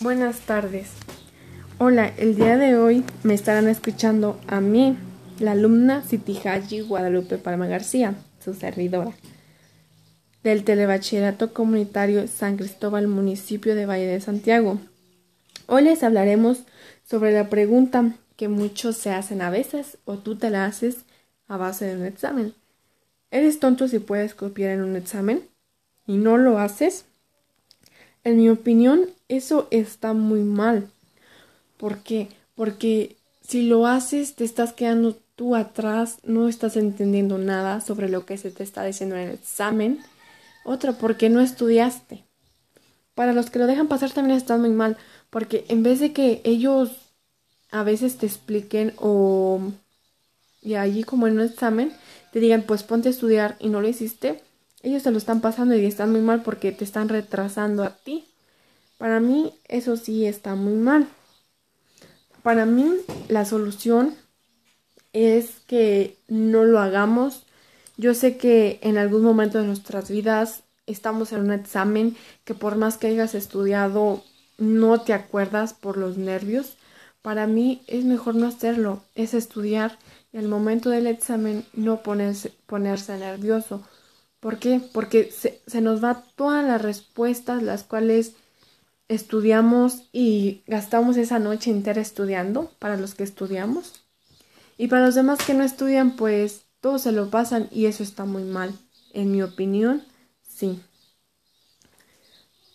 Buenas tardes. Hola, el día de hoy me estarán escuchando a mí, la alumna Citihaji Guadalupe Palma García, su servidora, del Telebachillerato Comunitario San Cristóbal, municipio de Valle de Santiago. Hoy les hablaremos sobre la pregunta que muchos se hacen a veces o tú te la haces a base de un examen. ¿Eres tonto si puedes copiar en un examen y no lo haces? En mi opinión, eso está muy mal. ¿Por qué? Porque si lo haces, te estás quedando tú atrás, no estás entendiendo nada sobre lo que se te está diciendo en el examen. Otra, porque no estudiaste. Para los que lo dejan pasar también está muy mal, porque en vez de que ellos a veces te expliquen o y allí como en un examen te digan pues ponte a estudiar y no lo hiciste, ellos se lo están pasando y están muy mal porque te están retrasando a ti. Para mí eso sí está muy mal. Para mí la solución es que no lo hagamos. Yo sé que en algún momento de nuestras vidas estamos en un examen que por más que hayas estudiado no te acuerdas por los nervios. Para mí es mejor no hacerlo, es estudiar y al momento del examen no ponerse, ponerse nervioso ¿Por qué? Porque se, se nos va todas las respuestas, las cuales estudiamos y gastamos esa noche entera estudiando, para los que estudiamos. Y para los demás que no estudian, pues todos se lo pasan y eso está muy mal. En mi opinión, sí.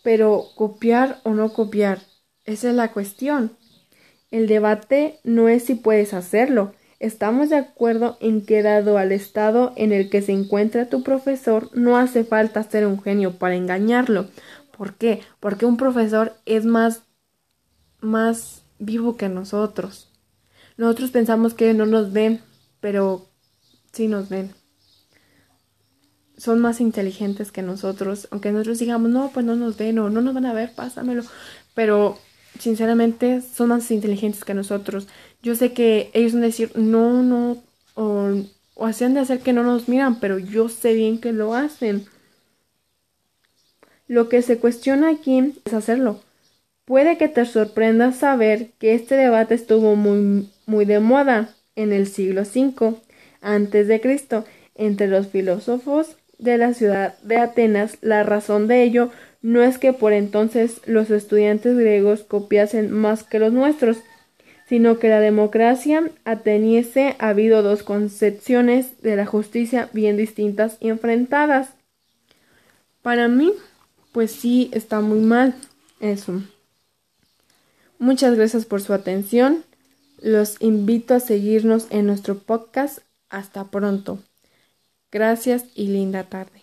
Pero copiar o no copiar, esa es la cuestión. El debate no es si puedes hacerlo, Estamos de acuerdo en que dado al estado en el que se encuentra tu profesor, no hace falta ser un genio para engañarlo. ¿Por qué? Porque un profesor es más más vivo que nosotros. Nosotros pensamos que no nos ven, pero sí nos ven. Son más inteligentes que nosotros, aunque nosotros digamos, no, pues no nos ven o no nos van a ver, pásamelo. Pero sinceramente son más inteligentes que nosotros. Yo sé que ellos van a decir, no, no, o, o hacían de hacer que no nos miran, pero yo sé bien que lo hacen. Lo que se cuestiona aquí es hacerlo. Puede que te sorprenda saber que este debate estuvo muy, muy de moda en el siglo V antes de Cristo entre los filósofos de la ciudad de Atenas. La razón de ello no es que por entonces los estudiantes griegos copiasen más que los nuestros, sino que la democracia ateniese ha habido dos concepciones de la justicia bien distintas y enfrentadas. Para mí, pues sí, está muy mal eso. Muchas gracias por su atención. Los invito a seguirnos en nuestro podcast. Hasta pronto. Gracias y linda tarde.